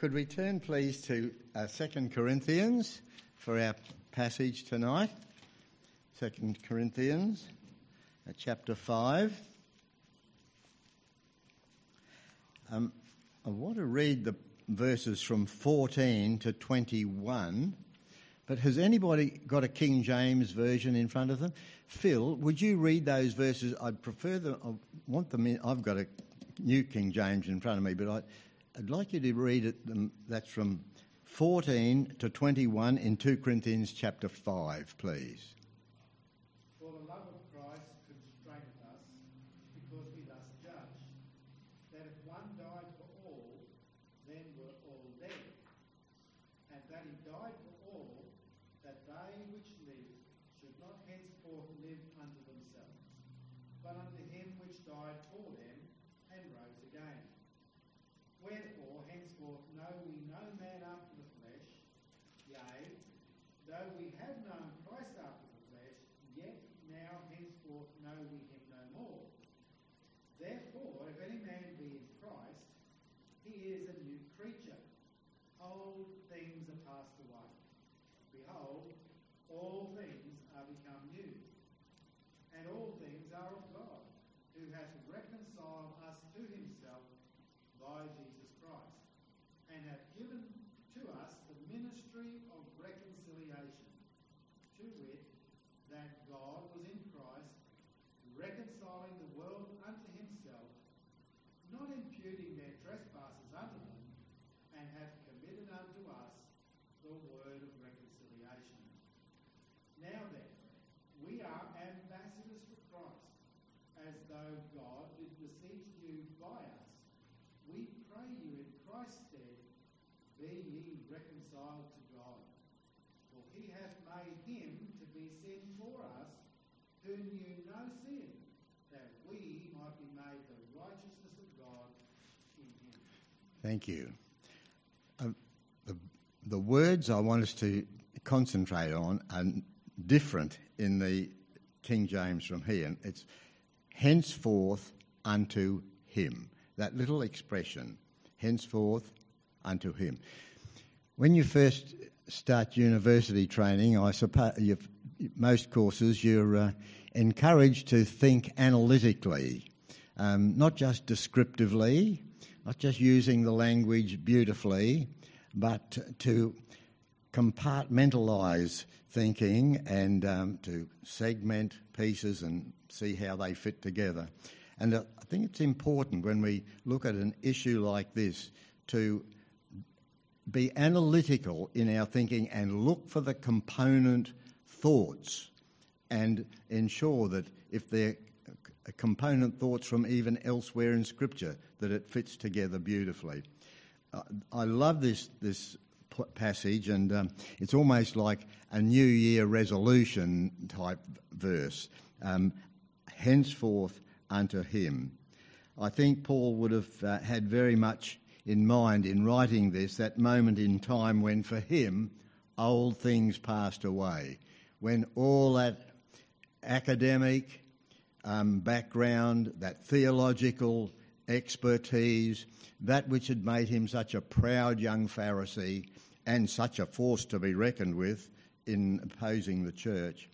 Could we turn, please, to uh, 2 Corinthians for our passage tonight? 2 Corinthians, uh, chapter 5. Um, I want to read the verses from 14 to 21, but has anybody got a King James version in front of them? Phil, would you read those verses? I'd prefer them, I want them in, I've got a New King James in front of me, but I, I'd like you to read it. Um, that's from 14 to 21 in 2 Corinthians chapter 5, please. For the love of Christ constraineth us, because we thus judge, that if one died for all, then were all dead. And that he died for all, that they which live should not henceforth live unto themselves, but unto him which died for them and rose again. Wherefore henceforth know we no man after the flesh, yea, though we have known Christ after the flesh, yet now henceforth know we him no more. Therefore, if any man be in Christ, he is a new creature. Old things are passed away. Behold, all things are become new. And all things are of God, who hath reconciled us to himself by Jesus Christ, and hath given to us the ministry of reconciliation, to wit, that God was in Christ, reconciling the world unto himself, not imputing their trespasses unto them, and hath committed unto us the word of reconciliation. Now then, we are ambassadors for Christ, as though God did beseech you by us. We pray you in Christ's stead, be ye reconciled to God. For he hath made him to be sin for us, who knew no sin, that we might be made the righteousness of God in him. Thank you. Uh, the, the words I want us to concentrate on are different in the King James from here. It's henceforth unto him. That little expression, henceforth unto him. When you first start university training, I suppose most courses you're uh, encouraged to think analytically, um, not just descriptively, not just using the language beautifully, but to compartmentalize thinking and um, to segment pieces and see how they fit together. And uh, I think it's important when we look at an issue like this to be analytical in our thinking and look for the component thoughts and ensure that if they're component thoughts from even elsewhere in Scripture, that it fits together beautifully. Uh, I love this this passage, and um, it's almost like a New Year resolution type verse. Um, Henceforth unto him. I think Paul would have uh, had very much in mind in writing this that moment in time when, for him, old things passed away, when all that academic um, background, that theological expertise, that which had made him such a proud young Pharisee and such a force to be reckoned with in opposing the church,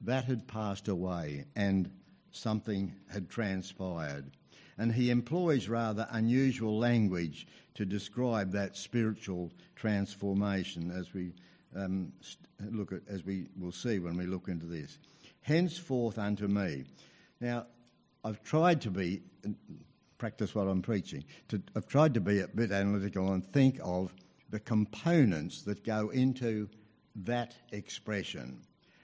that had passed away and something had transpired. And he employs rather unusual language to describe that spiritual transformation as we um, look at, as we will see when we look into this. Henceforth unto me. Now, I've tried to be, practice what I'm preaching, to, I've tried to be a bit analytical and think of the components that go into that expression.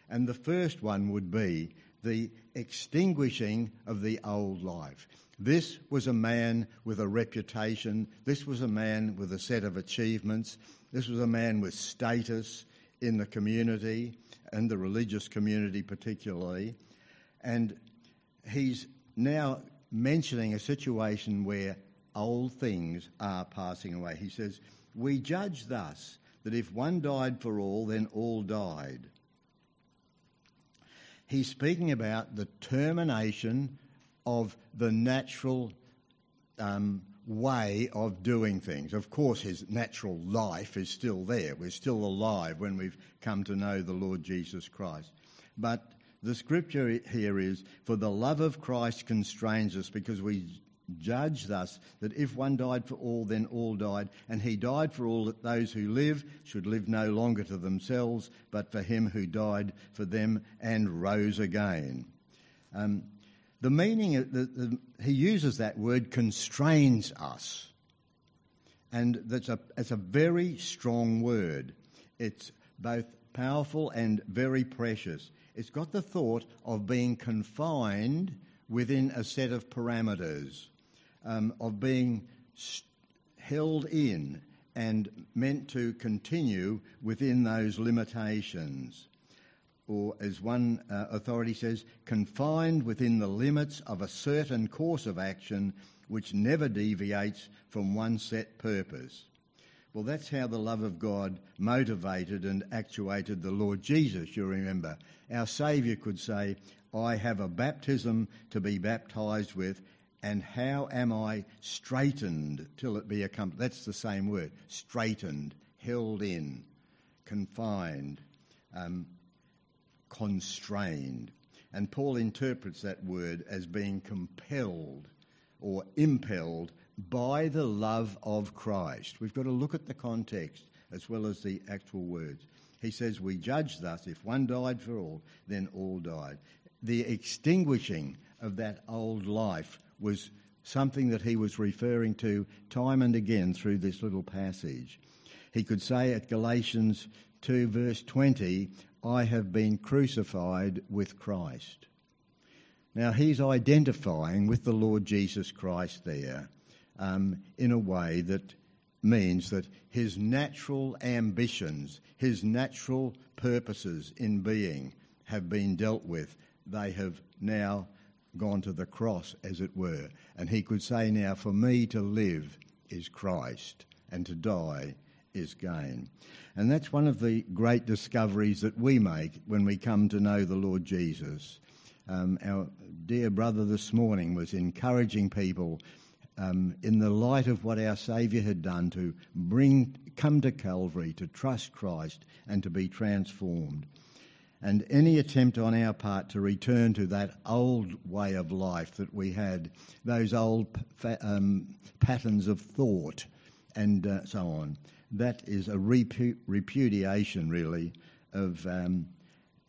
And the first one would be the extinguishing of the old life. This was a man with a reputation. This was a man with a set of achievements. This was a man with status in the community and the religious community, particularly. And he's now mentioning a situation where old things are passing away. He says, We judge thus that if one died for all, then all died. He's speaking about the termination of the natural um, way of doing things. Of course, his natural life is still there. We're still alive when we've come to know the Lord Jesus Christ. But the scripture here is, For the love of Christ constrains us because we judge thus that if one died for all, then all died. And he died for all that those who live should live no longer to themselves, but for him who died for them and rose again. Um, the meaning, the, the, he uses that word constrains us. And that's a, it's a very strong word. It's both powerful and very precious. It's got the thought of being confined within a set of parameters, um, of being st- held in and meant to continue within those limitations or as one uh, authority says, confined within the limits of a certain course of action which never deviates from one set purpose. Well, that's how the love of God motivated and actuated the Lord Jesus, you remember. Our Saviour could say, I have a baptism to be baptized with, and how am I straitened till it be accomplished? That's the same word straitened, held in, confined. Um, constrained. And Paul interprets that word as being compelled or impelled by the love of Christ. We've got to look at the context as well as the actual words. He says, We judge thus if one died for all, then all died. The extinguishing of that old life was something that he was referring to time and again through this little passage. He could say at Galatians 2, verse 20, I have been crucified with Christ. Now, he's identifying with the Lord Jesus Christ there um, in a way that means that his natural ambitions, his natural purposes in being have been dealt with. They have now gone to the cross, as it were. And he could say now, For me to live is Christ, and to die is gain. And that's one of the great discoveries that we make when we come to know the Lord Jesus. Um, our dear brother this morning was encouraging people um, in the light of what our Saviour had done to bring, come to Calvary, to trust Christ, and to be transformed. And any attempt on our part to return to that old way of life that we had, those old um, patterns of thought, and uh, so on, that is a repu- repudiation, really, of um,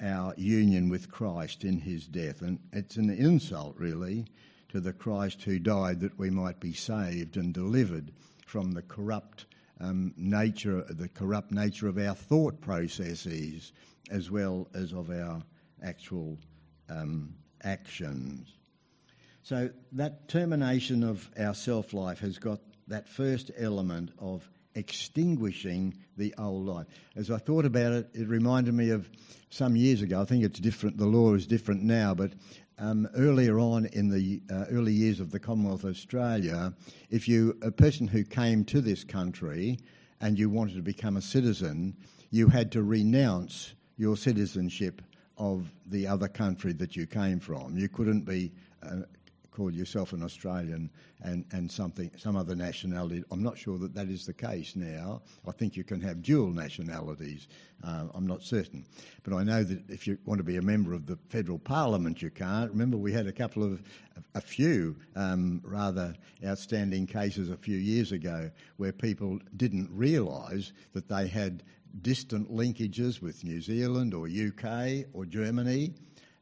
our union with Christ in his death. And it's an insult, really, to the Christ who died that we might be saved and delivered from the corrupt um, nature, the corrupt nature of our thought processes, as well as of our actual um, actions. So that termination of our self life has got that first element of extinguishing the old life. As I thought about it, it reminded me of some years ago. I think it's different, the law is different now, but um, earlier on in the uh, early years of the Commonwealth of Australia, if you, a person who came to this country and you wanted to become a citizen, you had to renounce your citizenship of the other country that you came from. You couldn't be uh, call yourself an Australian and, and something, some other nationality. I'm not sure that that is the case now. I think you can have dual nationalities. Uh, I'm not certain. But I know that if you want to be a member of the federal parliament, you can't. Remember, we had a couple of, a few um, rather outstanding cases a few years ago where people didn't realise that they had distant linkages with New Zealand or UK or Germany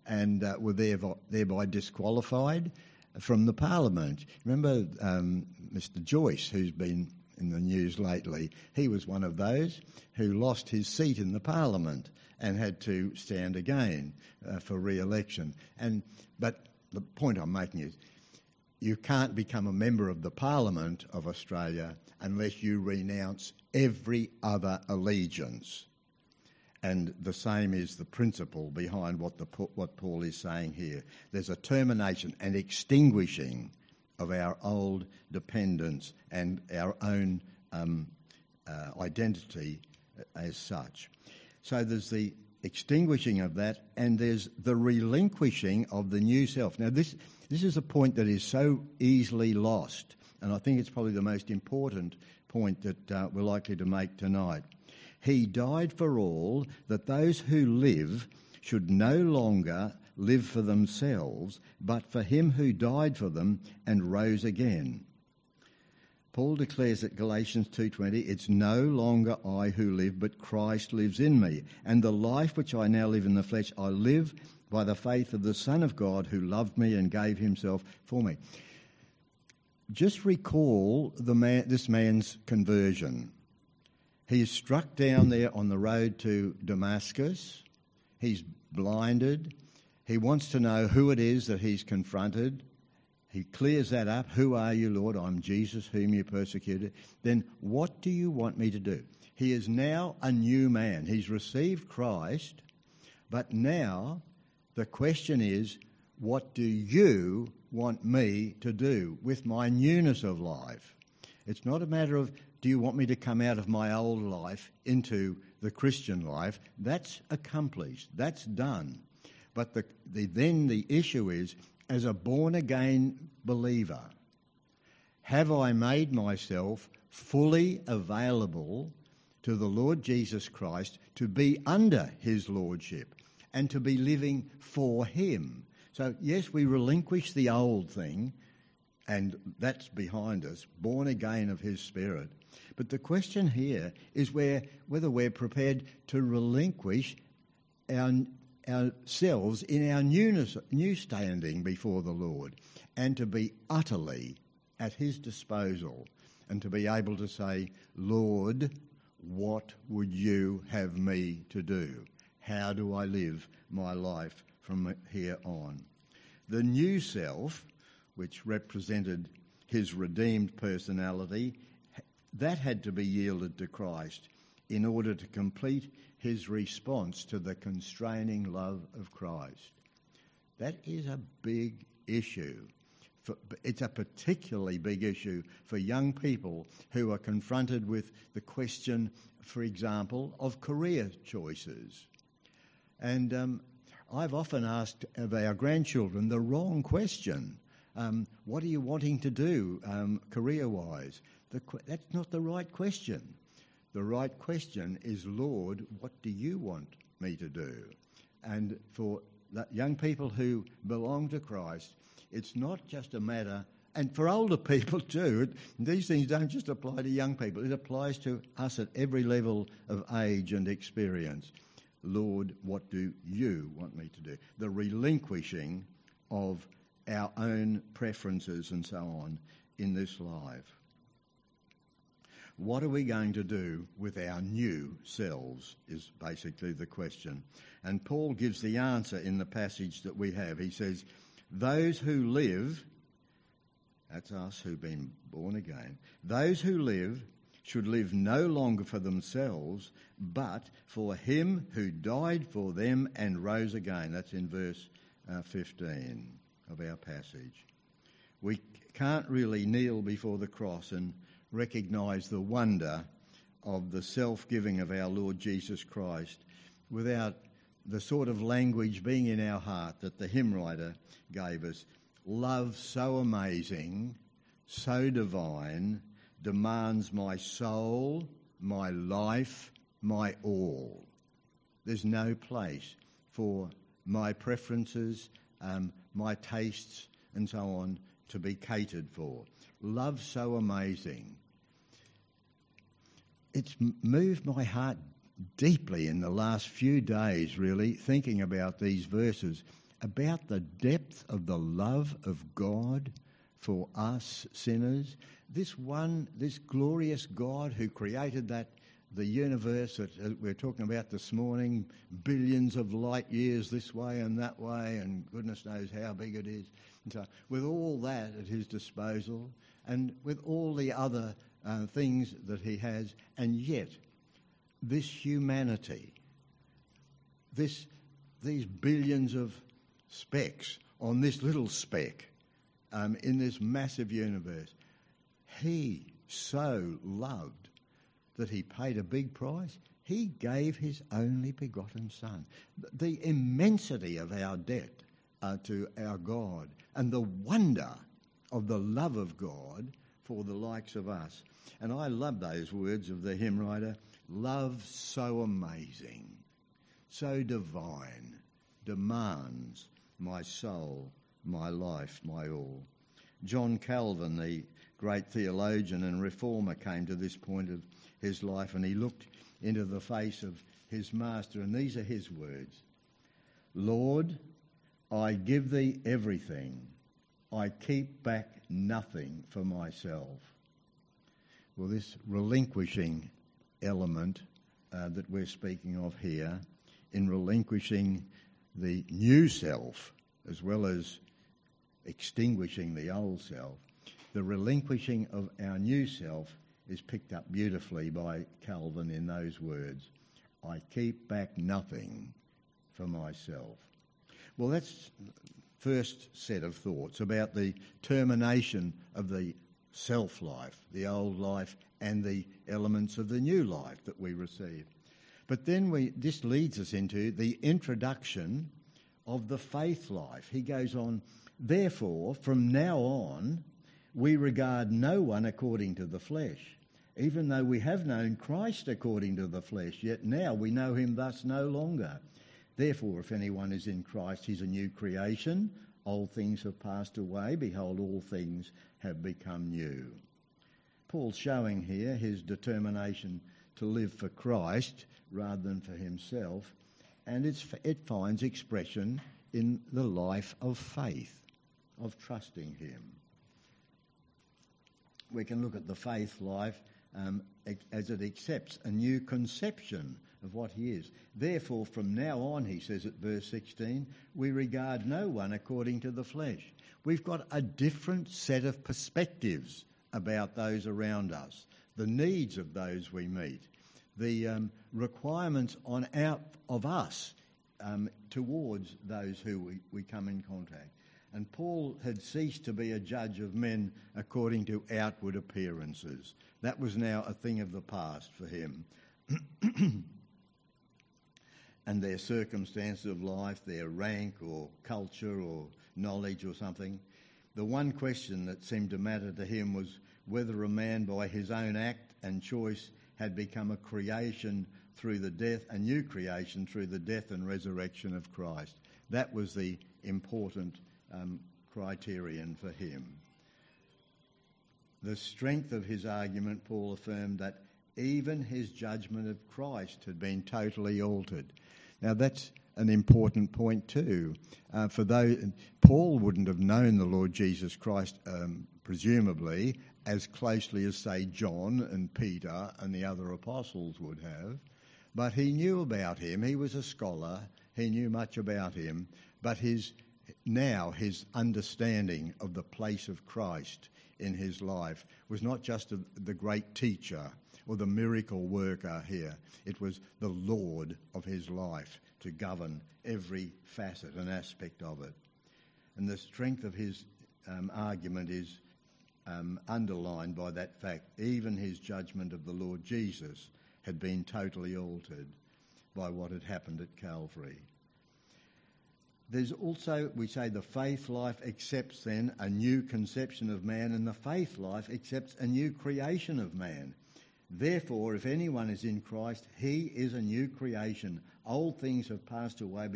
and uh, were thereby, thereby disqualified from the Parliament. Remember um, Mr. Joyce, who's been in the news lately? He was one of those who lost his seat in the Parliament and had to stand again uh, for re-election. And but the point I'm making is, you can't become a member of the Parliament of Australia unless you renounce every other allegiance and the same is the principle behind what, the, what Paul is saying here. There's a termination and extinguishing of our old dependence and our own um, uh, identity as such. So there's the extinguishing of that, and there's the relinquishing of the new self. Now, this, this is a point that is so easily lost and I think it's probably the most important point that uh, we're likely to make tonight. He died for all, that those who live should no longer live for themselves, but for him who died for them and rose again. Paul declares at Galatians 2:20, "It's no longer I who live, but Christ lives in me, and the life which I now live in the flesh I live by the faith of the Son of God who loved me and gave himself for me." Just recall the man, this man's conversion. He's struck down there on the road to Damascus. He's blinded. He wants to know who it is that he's confronted. He clears that up. Who are you, Lord? I'm Jesus, whom you persecuted. Then what do you want me to do? He is now a new man. He's received Christ, but now the question is, what do you want me to do with my newness of life? It's not a matter of do you want me to come out of my old life into the Christian life? That's accomplished. That's done. But the, the, then the issue is, as a born again believer, have I made myself fully available to the Lord Jesus Christ to be under his lordship and to be living for him? So, yes, we relinquish the old thing, and that's behind us, born again of his spirit. But the question here is where, whether we're prepared to relinquish our, ourselves in our newness, new standing before the Lord and to be utterly at His disposal and to be able to say, Lord, what would you have me to do? How do I live my life from here on? The new self, which represented his redeemed personality, that had to be yielded to Christ in order to complete his response to the constraining love of Christ. That is a big issue. It's a particularly big issue for young people who are confronted with the question, for example, of career choices. And um, I've often asked our grandchildren the wrong question um, What are you wanting to do um, career wise? The, that's not the right question. The right question is, Lord, what do you want me to do? And for young people who belong to Christ, it's not just a matter, and for older people too, these things don't just apply to young people, it applies to us at every level of age and experience. Lord, what do you want me to do? The relinquishing of our own preferences and so on in this life. What are we going to do with our new selves? Is basically the question. And Paul gives the answer in the passage that we have. He says, Those who live, that's us who've been born again, those who live should live no longer for themselves, but for him who died for them and rose again. That's in verse uh, 15 of our passage. We can't really kneel before the cross and recognise the wonder of the self giving of our Lord Jesus Christ without the sort of language being in our heart that the hymn writer gave us. Love so amazing, so divine, demands my soul, my life, my all. There's no place for my preferences, um, my tastes, and so on to be catered for. Love so amazing it's moved my heart deeply in the last few days, really, thinking about these verses, about the depth of the love of God for us sinners. This one, this glorious God who created that the universe that we're talking about this morning, billions of light years this way and that way, and goodness knows how big it is. So, with all that at his disposal, and with all the other uh, things that he has, and yet this humanity, this, these billions of specks on this little speck um, in this massive universe, he so loved that he paid a big price. He gave his only begotten Son. The immensity of our debt uh, to our God and the wonder of the love of God for the likes of us. And I love those words of the hymn writer love so amazing, so divine, demands my soul, my life, my all. John Calvin, the great theologian and reformer, came to this point of his life and he looked into the face of his master, and these are his words Lord, I give thee everything, I keep back nothing for myself. Well, this relinquishing element uh, that we're speaking of here, in relinquishing the new self as well as extinguishing the old self, the relinquishing of our new self is picked up beautifully by Calvin in those words I keep back nothing for myself. Well, that's first set of thoughts about the termination of the self life, the old life, and the elements of the new life that we receive. But then we, this leads us into the introduction of the faith life. He goes on, therefore, from now on, we regard no one according to the flesh. Even though we have known Christ according to the flesh, yet now we know him thus no longer. Therefore, if anyone is in Christ, he's a new creation. Old things have passed away. Behold, all things have become new. Paul's showing here his determination to live for Christ rather than for himself, and it finds expression in the life of faith, of trusting him. We can look at the faith life um, as it accepts a new conception of what he is. Therefore, from now on, he says at verse 16, we regard no one according to the flesh. We've got a different set of perspectives about those around us, the needs of those we meet, the um, requirements on out of us um, towards those who we, we come in contact. And Paul had ceased to be a judge of men according to outward appearances. That was now a thing of the past for him. and their circumstances of life, their rank or culture or knowledge or something. The one question that seemed to matter to him was whether a man by his own act and choice had become a creation through the death, a new creation through the death and resurrection of Christ. That was the important um, criterion for him. The strength of his argument, Paul affirmed that even his judgment of Christ had been totally altered. Now, that's an important point too. Uh, for though Paul wouldn't have known the Lord Jesus Christ, um, presumably, as closely as, say, John and Peter and the other apostles would have. But he knew about him. He was a scholar. He knew much about him. But his now his understanding of the place of Christ in his life was not just the great teacher or the miracle worker here. It was the Lord of his life to govern every facet and aspect of it. And the strength of his um, argument is um, underlined by that fact. Even his judgment of the Lord Jesus had been totally altered by what had happened at Calvary. There's also, we say, the faith life accepts then a new conception of man, and the faith life accepts a new creation of man. Therefore, if anyone is in Christ, he is a new creation. Old things have passed away,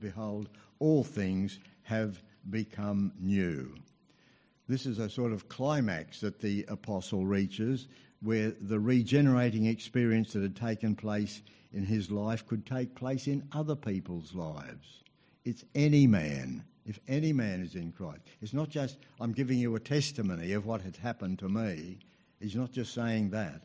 behold, all things have become new. This is a sort of climax that the apostle reaches, where the regenerating experience that had taken place in his life could take place in other people's lives. It's any man, if any man is in Christ. It's not just, I'm giving you a testimony of what had happened to me. He's not just saying that.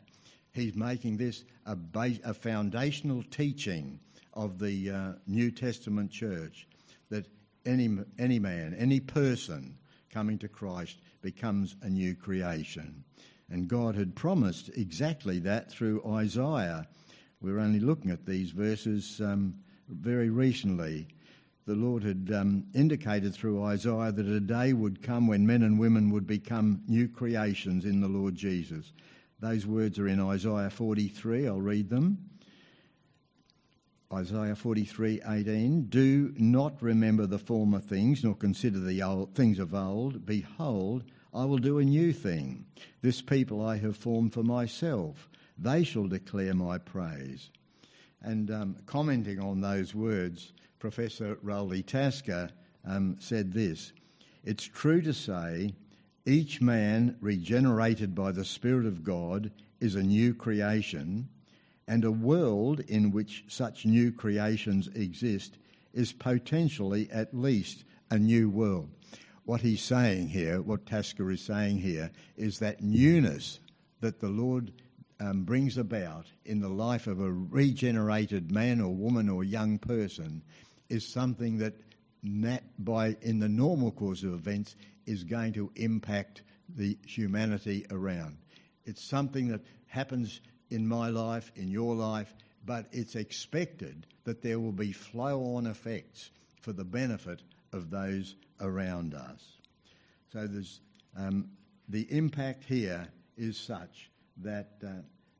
He's making this a, base, a foundational teaching of the uh, New Testament church that any, any man, any person coming to Christ becomes a new creation. And God had promised exactly that through Isaiah. We're only looking at these verses um, very recently. The Lord had um, indicated through Isaiah that a day would come when men and women would become new creations in the Lord Jesus. Those words are in Isaiah 43. I'll read them. Isaiah 43:18 Do not remember the former things nor consider the old things of old behold I will do a new thing. This people I have formed for myself. They shall declare my praise. And um, commenting on those words, Professor Roly Tasker um, said this It's true to say each man regenerated by the Spirit of God is a new creation, and a world in which such new creations exist is potentially at least a new world. What he's saying here, what Tasker is saying here, is that newness that the Lord um, brings about in the life of a regenerated man or woman or young person is something that, nat- by in the normal course of events, is going to impact the humanity around. It's something that happens in my life, in your life, but it's expected that there will be flow on effects for the benefit of those around us. So there's, um, the impact here is such that uh,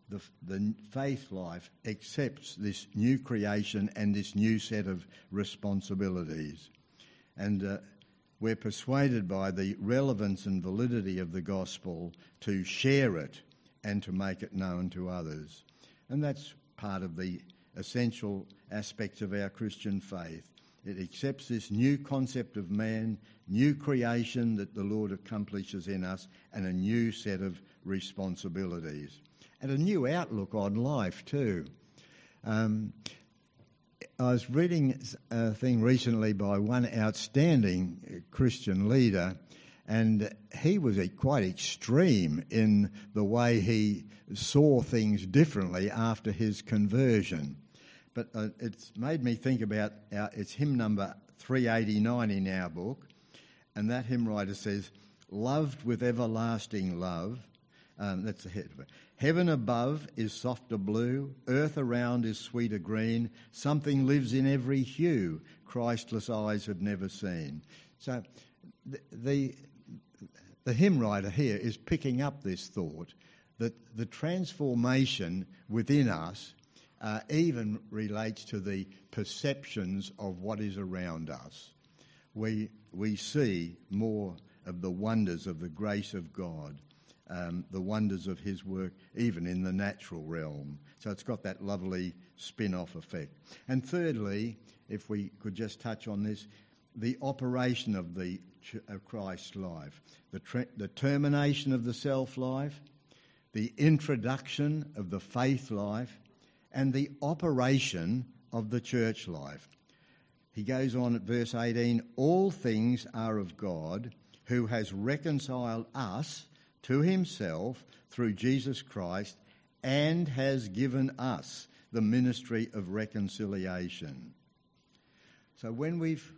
the, the faith life accepts this new creation and this new set of responsibilities. And uh, we're persuaded by the relevance and validity of the gospel to share it and to make it known to others. And that's part of the essential aspects of our Christian faith. It accepts this new concept of man, new creation that the Lord accomplishes in us, and a new set of responsibilities. And a new outlook on life, too. Um, I was reading a thing recently by one outstanding Christian leader, and he was quite extreme in the way he saw things differently after his conversion. But uh, it's made me think about our, it's hymn number 389 in our book, and that hymn writer says, Loved with everlasting love. Um, that's the head of it. Heaven above is softer blue, earth around is sweeter green. Something lives in every hue Christless eyes have never seen. So the, the, the hymn writer here is picking up this thought that the transformation within us uh, even relates to the perceptions of what is around us. We, we see more of the wonders of the grace of God, um, the wonders of His work, even in the natural realm. So it's got that lovely spin off effect. And thirdly, if we could just touch on this, the operation of the of life, the, the termination of the self life, the introduction of the faith life, and the operation of the church life. He goes on at verse 18 All things are of God, who has reconciled us to himself through Jesus Christ and has given us the ministry of reconciliation. So when we've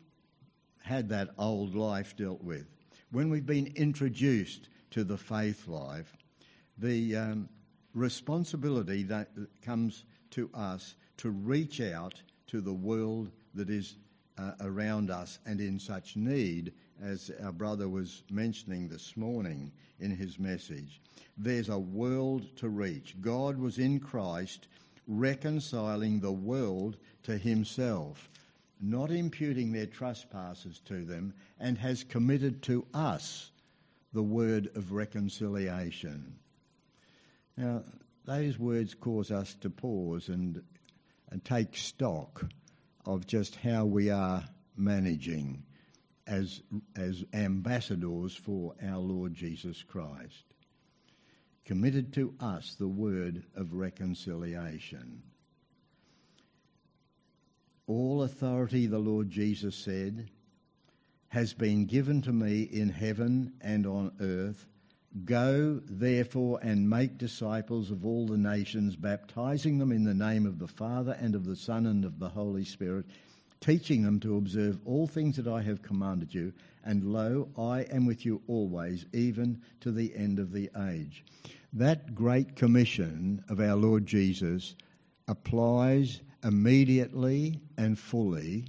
had that old life dealt with, when we've been introduced to the faith life, the um, responsibility that comes to us to reach out to the world that is uh, around us and in such need, as our brother was mentioning this morning in his message. There's a world to reach. God was in Christ reconciling the world to himself, not imputing their trespasses to them, and has committed to us the word of reconciliation. Now, those words cause us to pause and, and take stock of just how we are managing as, as ambassadors for our Lord Jesus Christ. Committed to us the word of reconciliation. All authority, the Lord Jesus said, has been given to me in heaven and on earth. Go, therefore, and make disciples of all the nations, baptizing them in the name of the Father and of the Son and of the Holy Spirit, teaching them to observe all things that I have commanded you. And lo, I am with you always, even to the end of the age. That great commission of our Lord Jesus applies immediately and fully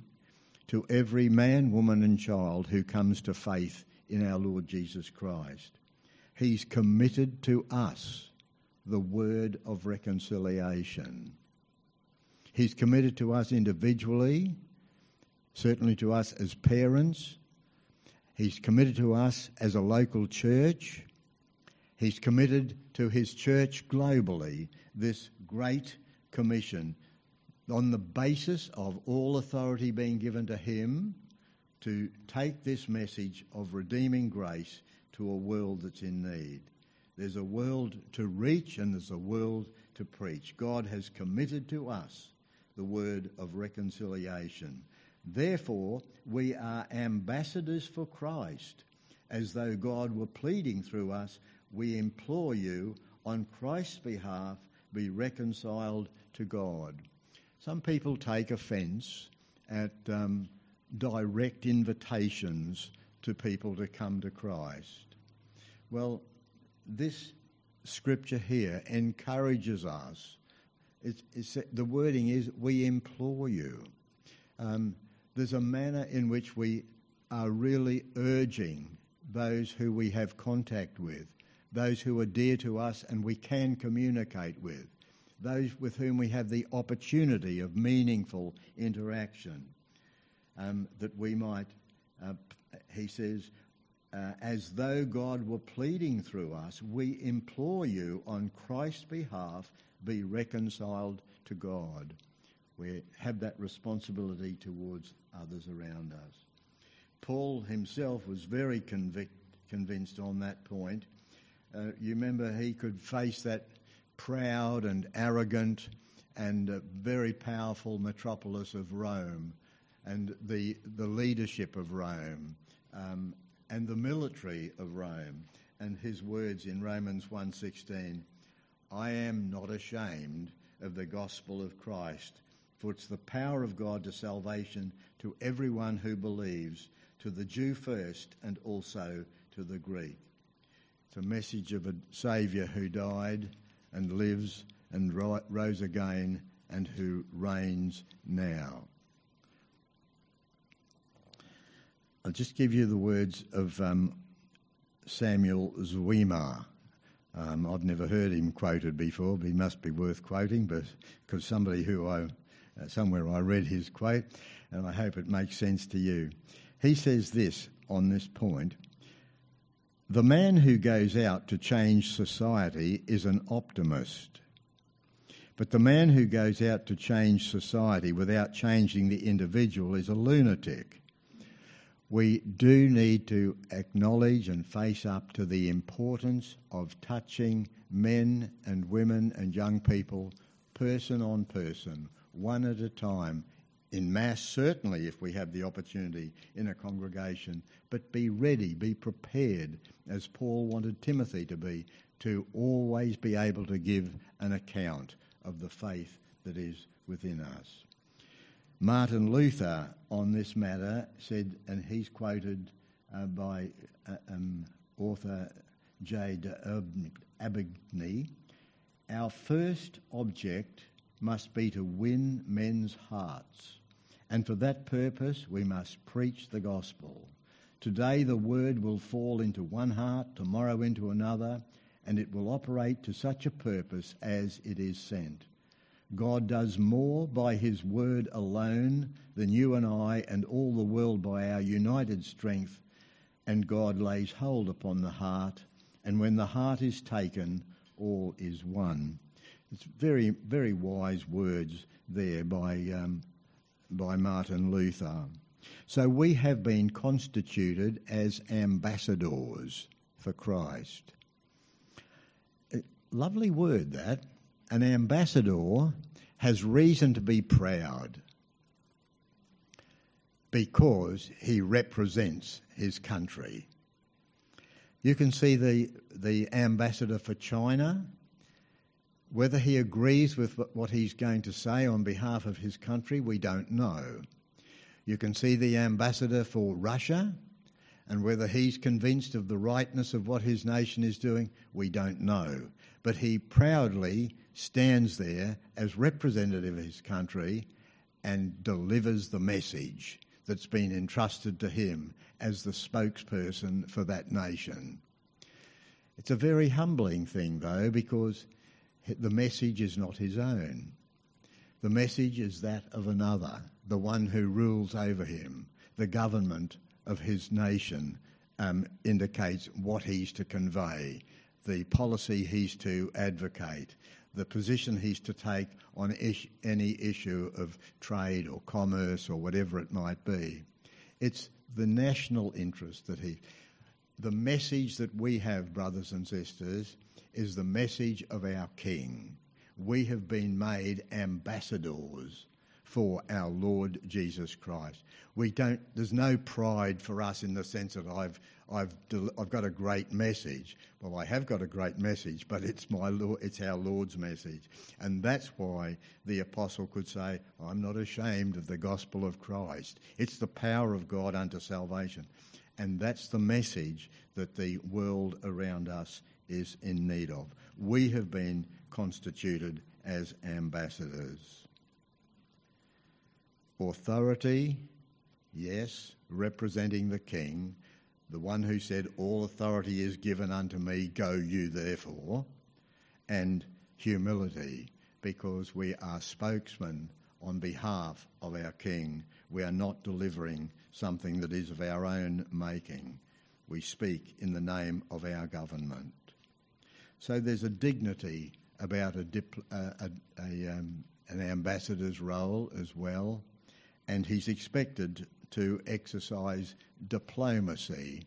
to every man, woman, and child who comes to faith in our Lord Jesus Christ. He's committed to us the word of reconciliation. He's committed to us individually, certainly to us as parents. He's committed to us as a local church. He's committed to his church globally, this great commission, on the basis of all authority being given to him to take this message of redeeming grace to a world that's in need. There's a world to reach and there's a world to preach. God has committed to us the word of reconciliation. Therefore, we are ambassadors for Christ. As though God were pleading through us, we implore you, on Christ's behalf, be reconciled to God. Some people take offence at um, direct invitations to people to come to Christ. Well, this scripture here encourages us. It's, it's, the wording is, we implore you. Um, there's a manner in which we are really urging those who we have contact with, those who are dear to us and we can communicate with, those with whom we have the opportunity of meaningful interaction, um, that we might, uh, he says, uh, as though God were pleading through us, we implore you on Christ's behalf, be reconciled to God. We have that responsibility towards others around us. Paul himself was very convict, convinced on that point. Uh, you remember he could face that proud and arrogant and uh, very powerful metropolis of Rome and the, the leadership of Rome um, and the military of Rome. And his words in Romans 1.16, I am not ashamed of the gospel of Christ, for it's the power of God to salvation to everyone who believes, to the Jew first and also to the Greek. It's a message of a Saviour who died and lives and rose again and who reigns now. I'll just give you the words of um, Samuel Zwemer. Um, I've never heard him quoted before, but he must be worth quoting, but because somebody who I, uh, somewhere I read his quote, and I hope it makes sense to you. He says this on this point The man who goes out to change society is an optimist. But the man who goes out to change society without changing the individual is a lunatic we do need to acknowledge and face up to the importance of touching men and women and young people person on person, one at a time, in mass, certainly if we have the opportunity in a congregation, but be ready, be prepared, as Paul wanted Timothy to be, to always be able to give an account of the faith that is within us. Martin Luther on this matter said, and he's quoted uh, by uh, um, author J. de Aubigny, our first object must be to win men's hearts, and for that purpose we must preach the gospel. Today the word will fall into one heart, tomorrow into another, and it will operate to such a purpose as it is sent. God does more by His word alone than you and I and all the world by our united strength, and God lays hold upon the heart, and when the heart is taken, all is won. It's very, very wise words there by, um, by Martin Luther. So we have been constituted as ambassadors for Christ. Lovely word that an ambassador has reason to be proud because he represents his country. You can see the, the ambassador for China, whether he agrees with what he's going to say on behalf of his country, we don't know. You can see the ambassador for Russia, and whether he's convinced of the rightness of what his nation is doing, we don't know. But he proudly stands there as representative of his country and delivers the message that's been entrusted to him as the spokesperson for that nation. It's a very humbling thing, though, because the message is not his own. The message is that of another, the one who rules over him, the government of his nation um, indicates what he's to convey, the policy he's to advocate, the position he's to take on any issue of trade or commerce or whatever it might be. It's the national interest that he. The message that we have, brothers and sisters, is the message of our King. We have been made ambassadors for our Lord Jesus Christ. We don't. There's no pride for us in the sense that I've I've I've got a great message. Well, I have got a great message, but it's my it's our Lord's message, and that's why the apostle could say, "I'm not ashamed of the gospel of Christ. It's the power of God unto salvation." And that's the message that the world around us is in need of. We have been constituted as ambassadors. Authority, yes, representing the king, the one who said, All authority is given unto me, go you therefore, and humility, because we are spokesmen on behalf of our king. We are not delivering something that is of our own making. We speak in the name of our government. So there's a dignity about a, dipl- uh, a, a um, an ambassador's role as well and he's expected to exercise diplomacy.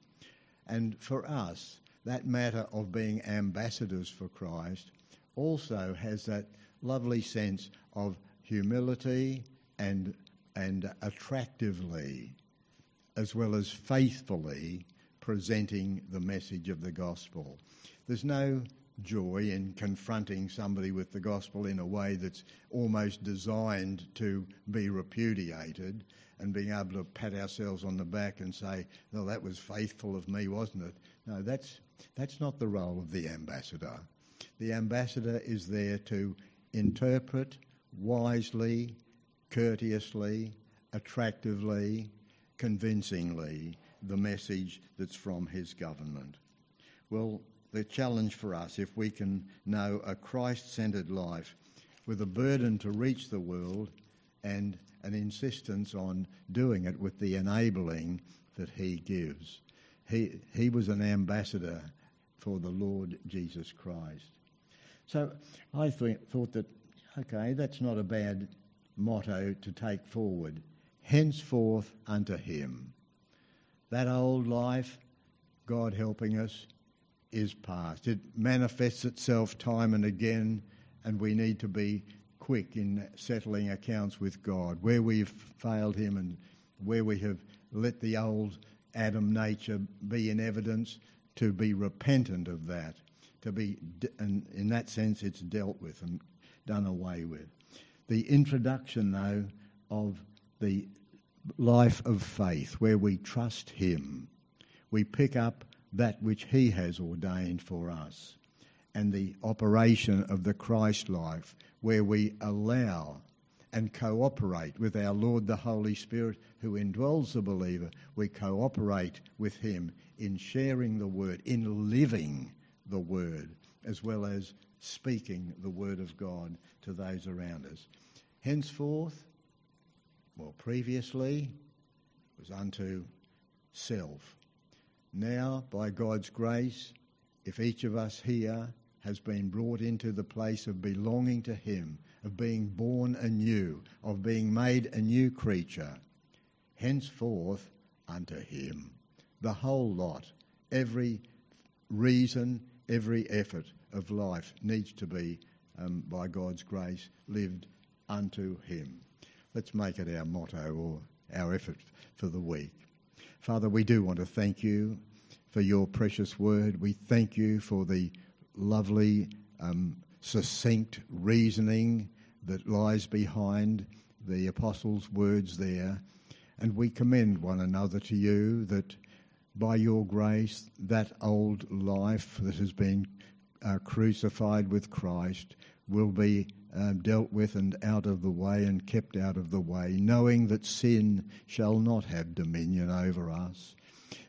And for us, that matter of being ambassadors for Christ also has that lovely sense of humility and, and attractively, as well as faithfully, presenting the message of the gospel. There's no joy in confronting somebody with the gospel in a way that's almost designed to be repudiated and being able to pat ourselves on the back and say, "Well, that was faithful of me, wasn't it?" No, that's that's not the role of the ambassador. The ambassador is there to interpret wisely, courteously, attractively, convincingly the message that's from his government. Well, the challenge for us if we can know a Christ centered life with a burden to reach the world and an insistence on doing it with the enabling that He gives. He, he was an ambassador for the Lord Jesus Christ. So I th- thought that, okay, that's not a bad motto to take forward. Henceforth unto Him. That old life, God helping us, is past. It manifests itself time and again, and we need to be quick in settling accounts with God. Where we've failed Him and where we have let the old Adam nature be in evidence, to be repentant of that. To be, and in that sense, it's dealt with and done away with. The introduction, though, of the life of faith, where we trust Him, we pick up that which He has ordained for us, and the operation of the Christ life, where we allow and cooperate with our Lord the Holy Spirit who indwells the believer. We cooperate with Him in sharing the Word, in living the Word, as well as speaking the Word of God to those around us. Henceforth, well, previously, was unto self. Now, by God's grace, if each of us here has been brought into the place of belonging to Him, of being born anew, of being made a new creature, henceforth unto Him. The whole lot, every reason, every effort of life needs to be, um, by God's grace, lived unto Him. Let's make it our motto or our effort for the week. Father, we do want to thank you for your precious word. We thank you for the lovely, um, succinct reasoning that lies behind the apostles' words there. And we commend one another to you that by your grace, that old life that has been uh, crucified with Christ will be um, dealt with and out of the way and kept out of the way, knowing that sin shall not have dominion over us.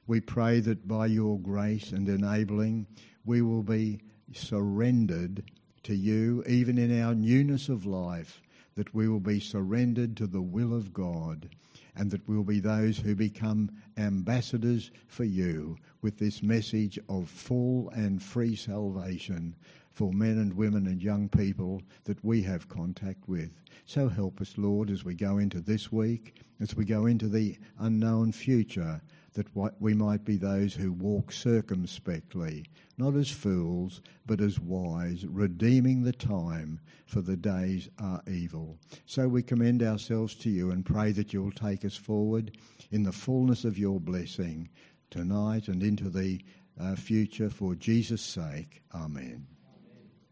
We pray that by your grace and enabling, we will be surrendered to you, even in our newness of life, that we will be surrendered to the will of God and that we'll be those who become ambassadors for you with this message of full and free salvation for men and women and young people that we have contact with. So help us, Lord, as we go into this week, as we go into the unknown future, that we might be those who walk circumspectly, not as fools, but as wise, redeeming the time, for the days are evil. So we commend ourselves to you and pray that you'll take us forward in the fullness of your blessing tonight and into the uh, future for Jesus' sake. Amen.